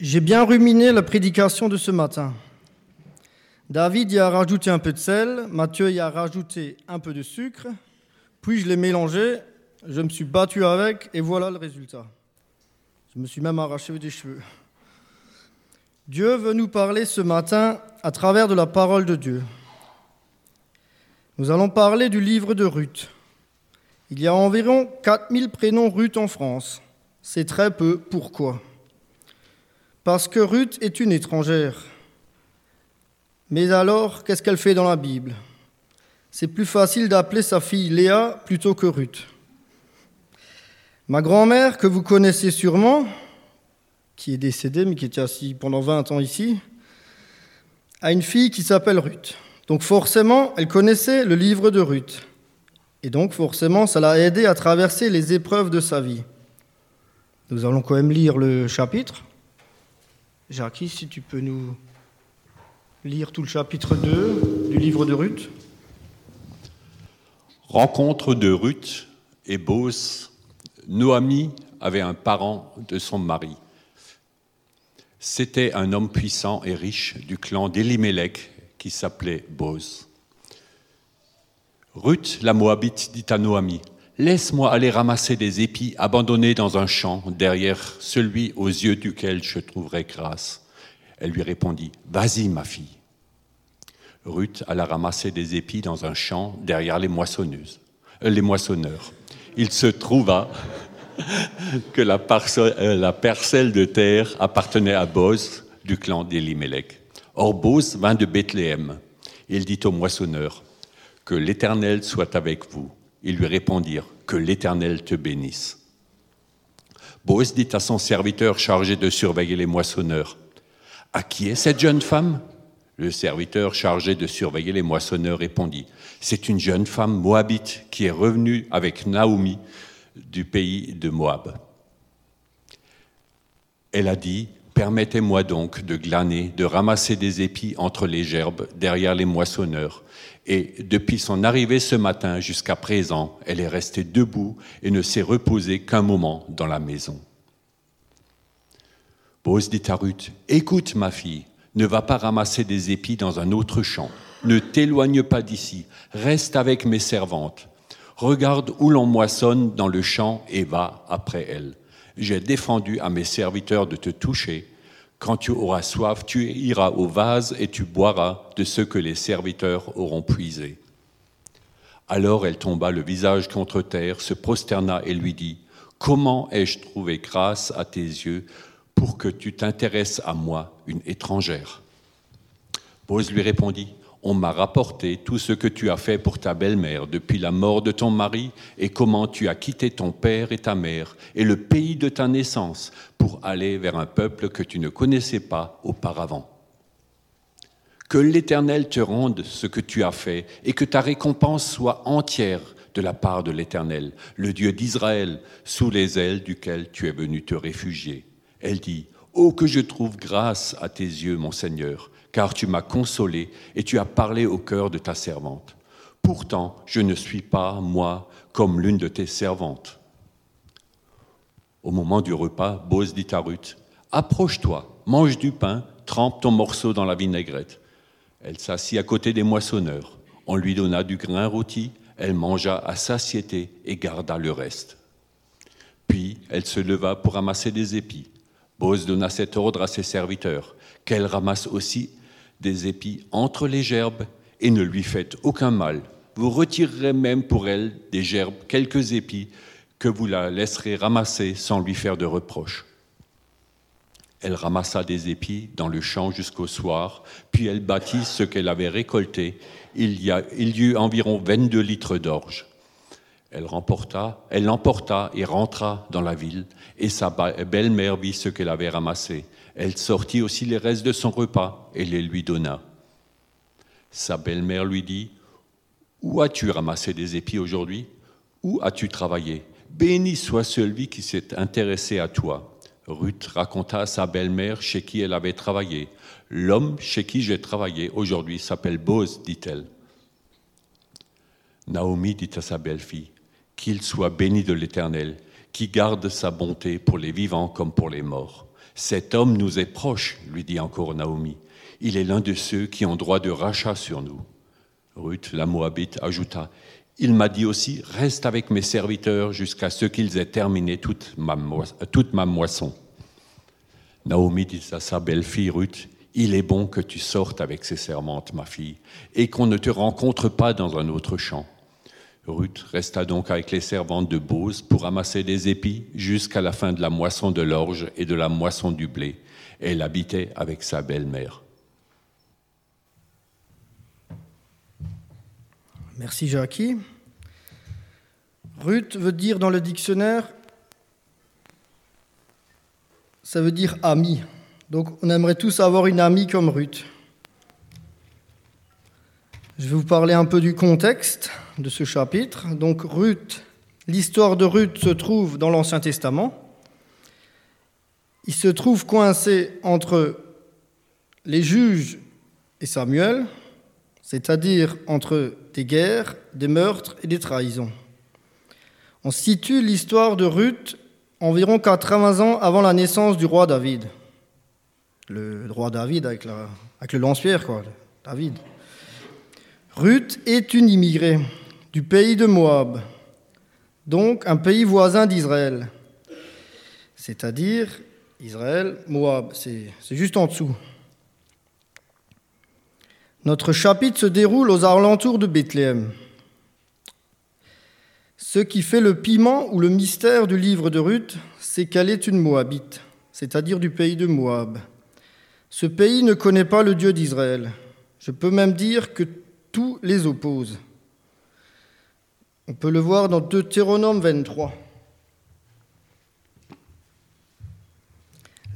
J'ai bien ruminé la prédication de ce matin. David y a rajouté un peu de sel, Mathieu y a rajouté un peu de sucre, puis je l'ai mélangé, je me suis battu avec et voilà le résultat. Je me suis même arraché des cheveux. Dieu veut nous parler ce matin à travers de la parole de Dieu. Nous allons parler du livre de Ruth. Il y a environ 4000 prénoms Ruth en France. C'est très peu. Pourquoi? Parce que Ruth est une étrangère. Mais alors, qu'est-ce qu'elle fait dans la Bible? C'est plus facile d'appeler sa fille Léa plutôt que Ruth. Ma grand-mère, que vous connaissez sûrement, qui est décédée mais qui était assise pendant 20 ans ici, a une fille qui s'appelle Ruth. Donc forcément, elle connaissait le livre de Ruth. Et donc forcément, ça l'a aidé à traverser les épreuves de sa vie. Nous allons quand même lire le chapitre. Jackie, si tu peux nous lire tout le chapitre 2 du livre de Ruth. Rencontre de Ruth et Bose. Noémie avait un parent de son mari. C'était un homme puissant et riche du clan d'Elimelech qui s'appelait Bose. Ruth, la Moabite, dit à Noémie Laisse-moi aller ramasser des épis abandonnés dans un champ derrière celui aux yeux duquel je trouverai grâce. Elle lui répondit Vas-y, ma fille. Ruth alla ramasser des épis dans un champ derrière les moissonneuses, euh, les moissonneurs. Il se trouva que la, euh, parcelle de terre appartenait à Boz du clan d'Elimelech. Or Boz vint de Bethléem. Il dit aux moissonneurs Que l'Éternel soit avec vous. Ils lui répondirent Que l'Éternel te bénisse. Boaz dit à son serviteur chargé de surveiller les moissonneurs À qui est cette jeune femme? Le serviteur chargé de surveiller les moissonneurs répondit C'est une jeune femme moabite qui est revenue avec Naomi du pays de Moab. Elle a dit Permettez-moi donc de glaner, de ramasser des épis entre les gerbes derrière les moissonneurs et depuis son arrivée ce matin jusqu'à présent, elle est restée debout et ne s'est reposée qu'un moment dans la maison. Bose dit à Ruth, Écoute ma fille, ne va pas ramasser des épis dans un autre champ, ne t'éloigne pas d'ici, reste avec mes servantes. Regarde où l'on moissonne dans le champ et va après elles. J'ai défendu à mes serviteurs de te toucher, quand tu auras soif, tu iras au vase et tu boiras de ce que les serviteurs auront puisé. Alors elle tomba le visage contre terre, se prosterna et lui dit, Comment ai-je trouvé grâce à tes yeux pour que tu t'intéresses à moi, une étrangère? Bose lui répondit, on m'a rapporté tout ce que tu as fait pour ta belle-mère depuis la mort de ton mari et comment tu as quitté ton père et ta mère et le pays de ta naissance pour aller vers un peuple que tu ne connaissais pas auparavant. Que l'Éternel te rende ce que tu as fait et que ta récompense soit entière de la part de l'Éternel, le Dieu d'Israël, sous les ailes duquel tu es venu te réfugier. Elle dit, Oh que je trouve grâce à tes yeux, mon Seigneur, car tu m'as consolé et tu as parlé au cœur de ta servante. Pourtant, je ne suis pas, moi, comme l'une de tes servantes. Au moment du repas, Bose dit à Ruth, Approche-toi, mange du pain, trempe ton morceau dans la vinaigrette. Elle s'assit à côté des moissonneurs. On lui donna du grain rôti, elle mangea à satiété et garda le reste. Puis elle se leva pour ramasser des épis. Bose donna cet ordre à ses serviteurs, qu'elle ramasse aussi des épis entre les gerbes et ne lui faites aucun mal. Vous retirerez même pour elle des gerbes quelques épis que vous la laisserez ramasser sans lui faire de reproches. Elle ramassa des épis dans le champ jusqu'au soir, puis elle bâtit ce qu'elle avait récolté. Il y, il y eut environ 22 litres d'orge. Elle remporta, elle l'emporta et rentra dans la ville, et sa belle-mère vit ce qu'elle avait ramassé. Elle sortit aussi les restes de son repas et les lui donna. Sa belle-mère lui dit, Où as-tu ramassé des épis aujourd'hui? Où as-tu travaillé? Béni soit celui qui s'est intéressé à toi. Ruth raconta à sa belle-mère chez qui elle avait travaillé. L'homme chez qui j'ai travaillé aujourd'hui s'appelle Boz, dit-elle. Naomi dit à sa belle-fille, Qu'il soit béni de l'Éternel, qui garde sa bonté pour les vivants comme pour les morts. Cet homme nous est proche, lui dit encore Naomi. Il est l'un de ceux qui ont droit de rachat sur nous. Ruth, la Moabite, ajouta Il m'a dit aussi Reste avec mes serviteurs jusqu'à ce qu'ils aient terminé toute ma, moisson. Naomi dit à sa belle-fille Ruth Il est bon que tu sortes avec ces servantes, ma fille, et qu'on ne te rencontre pas dans un autre champ. Ruth resta donc avec les servantes de Bose pour ramasser des épis jusqu'à la fin de la moisson de l'orge et de la moisson du blé. Elle habitait avec sa belle-mère. Merci Jackie. Ruth veut dire dans le dictionnaire, ça veut dire ami. Donc on aimerait tous avoir une amie comme Ruth. Je vais vous parler un peu du contexte de ce chapitre. Donc Ruth, l'histoire de Ruth se trouve dans l'Ancien Testament. Il se trouve coincé entre les juges et Samuel, c'est-à-dire entre des guerres, des meurtres et des trahisons. On situe l'histoire de Ruth environ 80 ans avant la naissance du roi David. Le roi David avec, le lance-pierre, quoi, David. Ruth est une immigrée du pays de Moab, donc un pays voisin d'Israël. C'est-à-dire, Israël, Moab, c'est juste en dessous. Notre chapitre se déroule aux alentours de Bethléem. Ce qui fait le piment ou le mystère du livre de Ruth, c'est qu'elle est une Moabite, c'est-à-dire du pays de Moab. Ce pays ne connaît pas le Dieu d'Israël. Je peux même dire que tout les oppose. On peut le voir dans Deutéronome 23.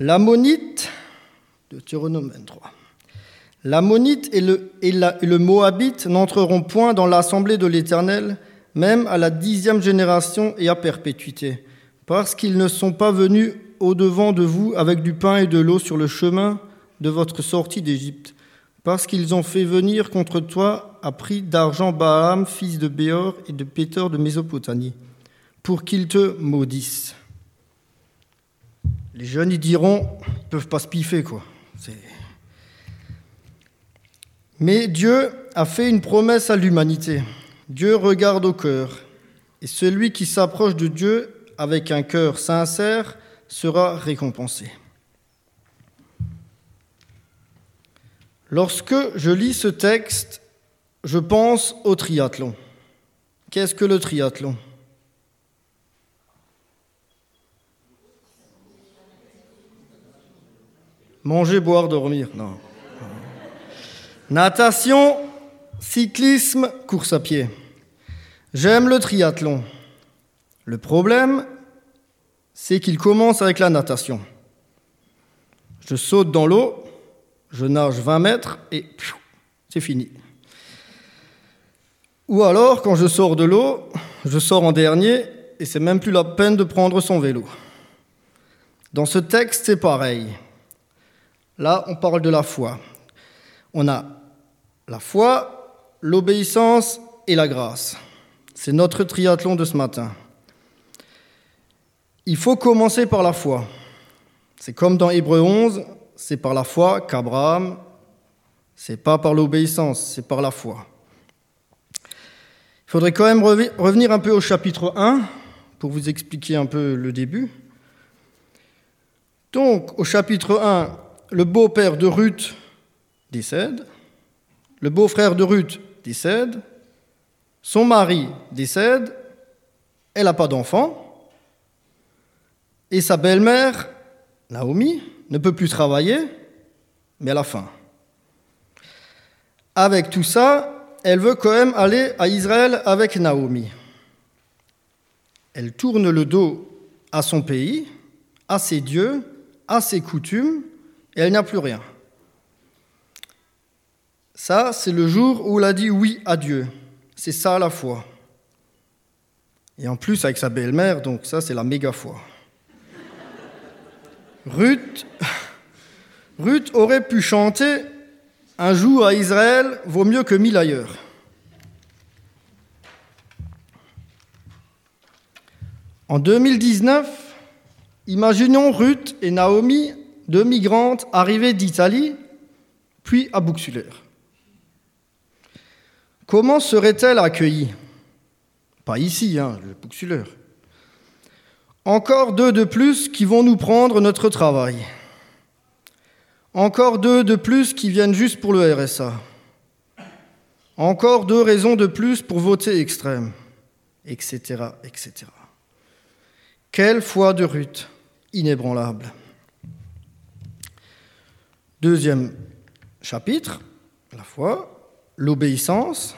L'ammonite, Deutéronome 23. L'ammonite et le, et, le moabite n'entreront point dans l'assemblée de l'Éternel, même à la dixième génération et à perpétuité, parce qu'ils ne sont pas venus au-devant de vous avec du pain et de l'eau sur le chemin de votre sortie d'Égypte, parce qu'ils ont fait venir contre toi à prix d'argent Baam, fils de Béor et de Péter de Mésopotamie, pour qu'ils te maudissent. Les jeunes, ils diront, ils peuvent pas se piffer, quoi. Mais Dieu a fait une promesse à l'humanité. Dieu regarde au cœur. Et celui qui s'approche de Dieu avec un cœur sincère sera récompensé. Lorsque je lis ce texte, je pense au triathlon. Qu'est-ce que le triathlon? Manger, boire, dormir. Non. Natation, cyclisme, course à pied. J'aime le triathlon. Le problème, c'est qu'il commence avec la natation. Je saute dans l'eau, je nage 20 mètres et c'est fini. Ou alors, quand je sors de l'eau, je sors en dernier et c'est même plus la peine de prendre son vélo. Dans ce texte, c'est pareil. Là, on parle de la foi. On a la foi, l'obéissance et la grâce. C'est notre triathlon de ce matin. Il faut commencer par la foi. C'est comme dans Hébreu 11, c'est par la foi qu'Abraham, c'est pas par l'obéissance, c'est par la foi. Il faudrait quand même revenir un peu au chapitre 1 pour vous expliquer un peu le début. Donc, au chapitre 1, le beau-père de Ruth décède, le beau-frère de Ruth décède, son mari décède, elle n'a pas d'enfant, et sa belle-mère, Naomi, ne peut plus travailler, mais elle a faim. Avec tout ça, elle veut quand même aller à Israël avec Naomi. Elle tourne le dos à son pays, à ses dieux, à ses coutumes, et elle n'a plus rien. Ça, c'est le jour où elle a dit oui à Dieu. C'est ça la foi. Et en plus avec sa belle-mère, donc ça, c'est la méga foi. Ruth, aurait pu chanter Un jour à Israël vaut mieux que mille ailleurs. En 2019, imaginons Ruth et Naomi de migrantes arrivées d'Italie, puis à Bouxuler. Comment serait-elle accueillie Pas ici, hein, le Bouxuler. Encore deux de plus qui vont nous prendre notre travail. Encore deux de plus qui viennent juste pour le RSA. Encore deux raisons de plus pour voter extrême, etc., etc. Quelle foi de Ruth, inébranlable. Deuxième chapitre, la foi, l'obéissance.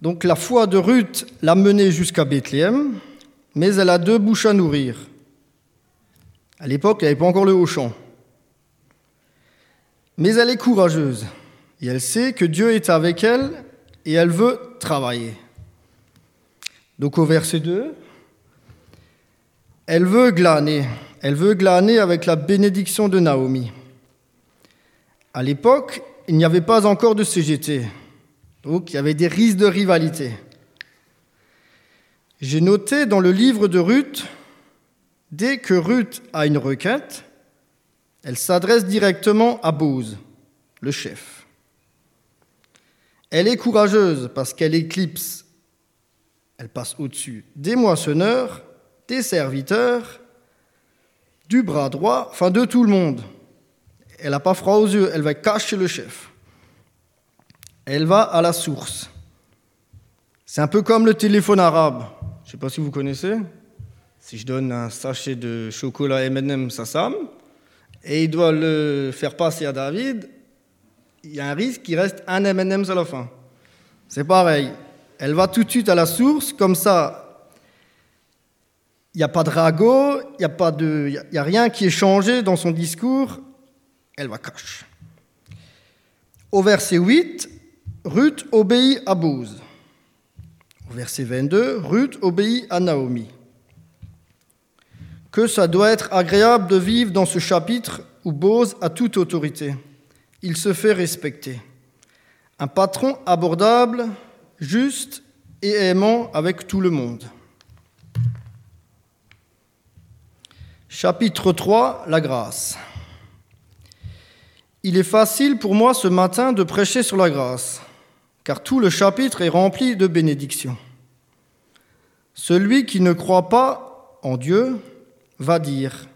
Donc la foi de Ruth l'a menée jusqu'à Bethléem, mais elle a deux bouches à nourrir. À l'époque, il n'y pas encore le haut champ. Mais elle est courageuse et elle sait que Dieu est avec elle et elle veut travailler. Donc au verset 2, elle veut glaner. Elle veut glaner avec la bénédiction de Naomi. À l'époque, il n'y avait pas encore de CGT, donc il y avait des risques de rivalité. J'ai noté dans le livre de Ruth, dès que Ruth a une requête, elle s'adresse directement à Bose, le chef. Elle est courageuse parce qu'elle éclipse, elle passe au-dessus des moissonneurs, des serviteurs, du bras droit, enfin de tout le monde. Elle n'a pas froid aux yeux, elle va cacher le chef. Elle va à la source. C'est un peu comme le téléphone arabe. Je ne sais pas si vous connaissez. Si je donne un sachet de chocolat M&M's à Sam, et il doit le faire passer à David, il y a un risque qu'il reste un M&M's à la fin. C'est pareil. Elle va tout de suite à la source, comme ça, il n'y a pas de ragot, il n'y a, rien qui est changé dans son discours, elle va cacher. Au verset 8, Ruth obéit à Boz. Verset 22, Ruth obéit à Naomi que ça doit être agréable de vivre dans ce chapitre où Bose a toute autorité. Il se fait respecter. Un patron abordable, juste et aimant avec tout le monde. Chapitre 3, la grâce. Il est facile pour moi ce matin de prêcher sur la grâce, car tout le chapitre est rempli de bénédictions. Celui qui ne croit pas en Dieu va dire.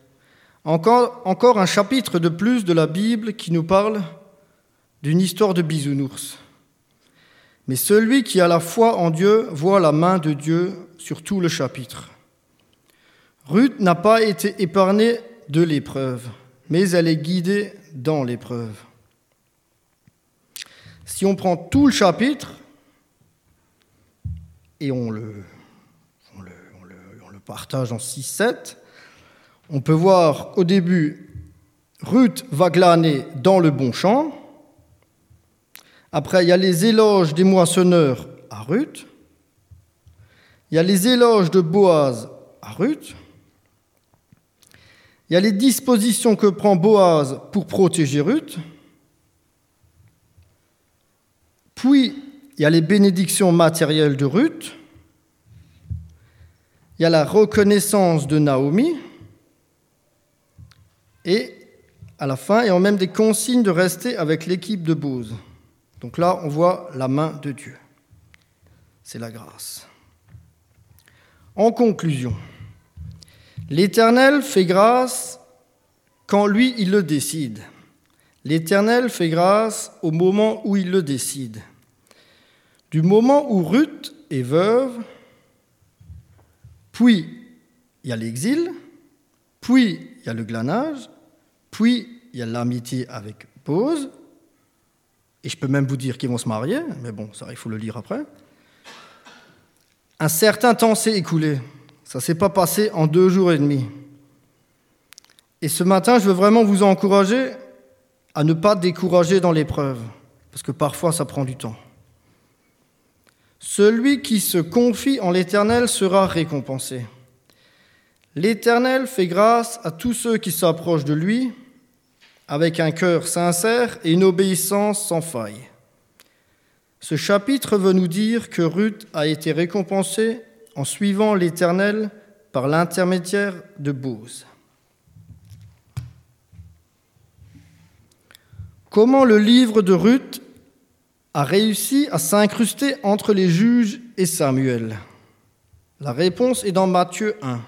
Encore, un chapitre de plus de la Bible qui nous parle d'une histoire de bisounours. Mais celui qui a la foi en Dieu voit la main de Dieu sur tout le chapitre. Ruth n'a pas été épargnée de l'épreuve, mais elle est guidée dans l'épreuve. Si on prend tout le chapitre et on le, partage en 6-7, on peut voir au début, Ruth va glaner dans le bon champ. Après, il y a les éloges des moissonneurs à Ruth. Il y a les éloges de Boaz à Ruth. Il y a les dispositions que prend Boaz pour protéger Ruth. Puis, il y a les bénédictions matérielles de Ruth. Il y a la reconnaissance de Naomi. Et à la fin, il y a même des consignes de rester avec l'équipe de Bose. Donc là, on voit la main de Dieu. C'est la grâce. En conclusion, l'Éternel fait grâce quand lui, il le décide. L'Éternel fait grâce au moment où il le décide. Du moment où Ruth est veuve, puis il y a l'exil, puis il y a le glanage, puis, il y a l'amitié avec Pose. Et je peux même vous dire qu'ils vont se marier, mais bon, ça, il faut le lire après. Un certain temps s'est écoulé. Ça ne s'est pas passé en deux jours et demi. Et ce matin, je veux vraiment vous encourager à ne pas décourager dans l'épreuve, parce que parfois ça prend du temps. Celui qui se confie en l'Éternel sera récompensé. L'Éternel fait grâce à tous ceux qui s'approchent de lui avec un cœur sincère et une obéissance sans faille. Ce chapitre veut nous dire que Ruth a été récompensée en suivant l'Éternel par l'intermédiaire de Bose. Comment le livre de Ruth a réussi à s'incruster entre les juges et Samuel? La réponse est dans Matthieu 1.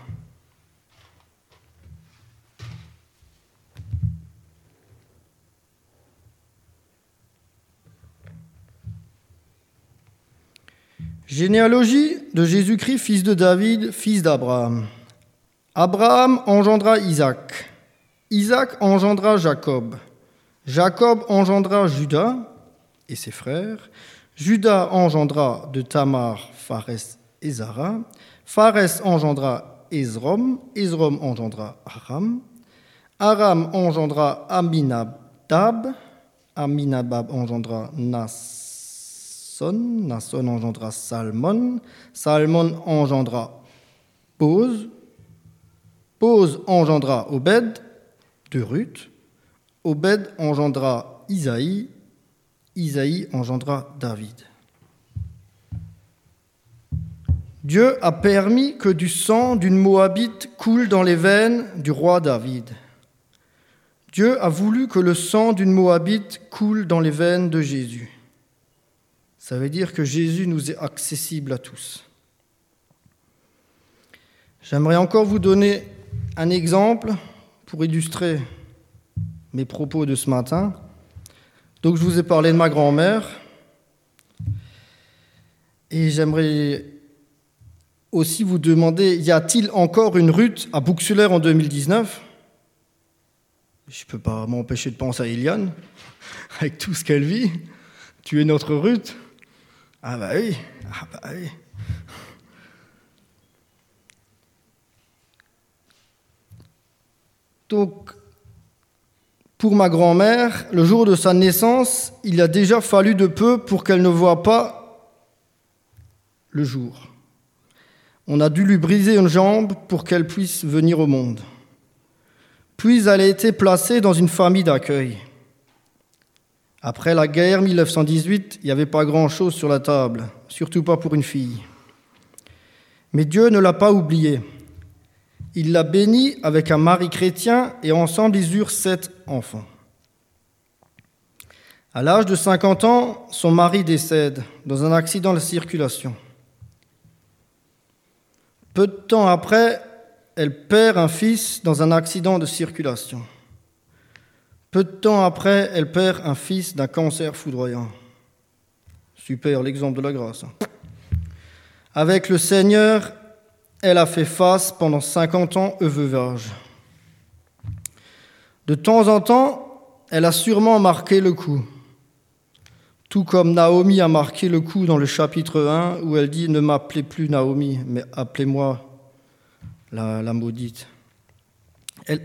Généalogie de Jésus-Christ, fils de David, fils d'Abraham. Abraham engendra Isaac. Isaac engendra Jacob. Jacob engendra Judas et ses frères. Judas engendra de Tamar Phares et Zara. Phares engendra Ezrom. Ezrom engendra Aram. Aram engendra Aminadab. Aminadab engendra Nas Nasson. engendra Salmon. Salmon engendra Pose. Pose engendra Obed de Ruth. Obed engendra Isaïe. Isaïe engendra David. Dieu a permis que du sang d'une Moabite coule dans les veines du roi David. Dieu a voulu que le sang d'une Moabite coule dans les veines de Jésus. Ça veut dire que Jésus nous est accessible à tous. J'aimerais encore vous donner un exemple pour illustrer mes propos de ce matin. Donc je vous ai parlé de ma grand-mère et j'aimerais aussi vous demander, y a-t-il encore une Ruth à Bouxulaire en 2019 Je ne peux pas m'empêcher de penser à Eliane, avec tout ce qu'elle vit. Tu es notre Ruth ah bah oui, ah bah oui. Donc, pour ma grand-mère, le jour de sa naissance, il a déjà fallu de peu pour qu'elle ne voie pas le jour. On a dû lui briser une jambe pour qu'elle puisse venir au monde. Puis elle a été placée dans une famille d'accueil. Après la guerre 1918, il n'y avait pas grand-chose sur la table, surtout pas pour une fille. Mais Dieu ne l'a pas oubliée. Il l'a bénie avec un mari chrétien et ensemble ils eurent sept enfants. À l'âge de 50 ans, son mari décède dans un accident de circulation. Peu de temps après, elle perd un fils dans un accident de circulation. Peu de temps après, elle perd un fils d'un cancer foudroyant. Super, l'exemple de la grâce. Hein. Avec le Seigneur, elle a fait face pendant 50 ans au veuvage. De temps en temps, elle a sûrement marqué le coup. Tout comme Naomi a marqué le coup dans le chapitre 1 où elle dit Ne m'appelez plus Naomi, mais appelez-moi la, maudite.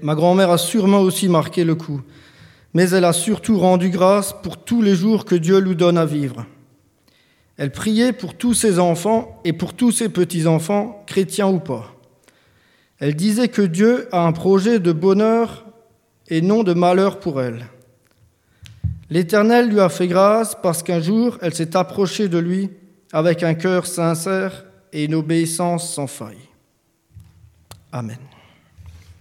ma grand-mère a sûrement aussi marqué le coup mais elle a surtout rendu grâce pour tous les jours que Dieu lui donne à vivre. Elle priait pour tous ses enfants et pour tous ses petits-enfants, chrétiens ou pas. Elle disait que Dieu a un projet de bonheur et non de malheur pour elle. L'Éternel lui a fait grâce parce qu'un jour, elle s'est approchée de lui avec un cœur sincère et une obéissance sans faille. Amen.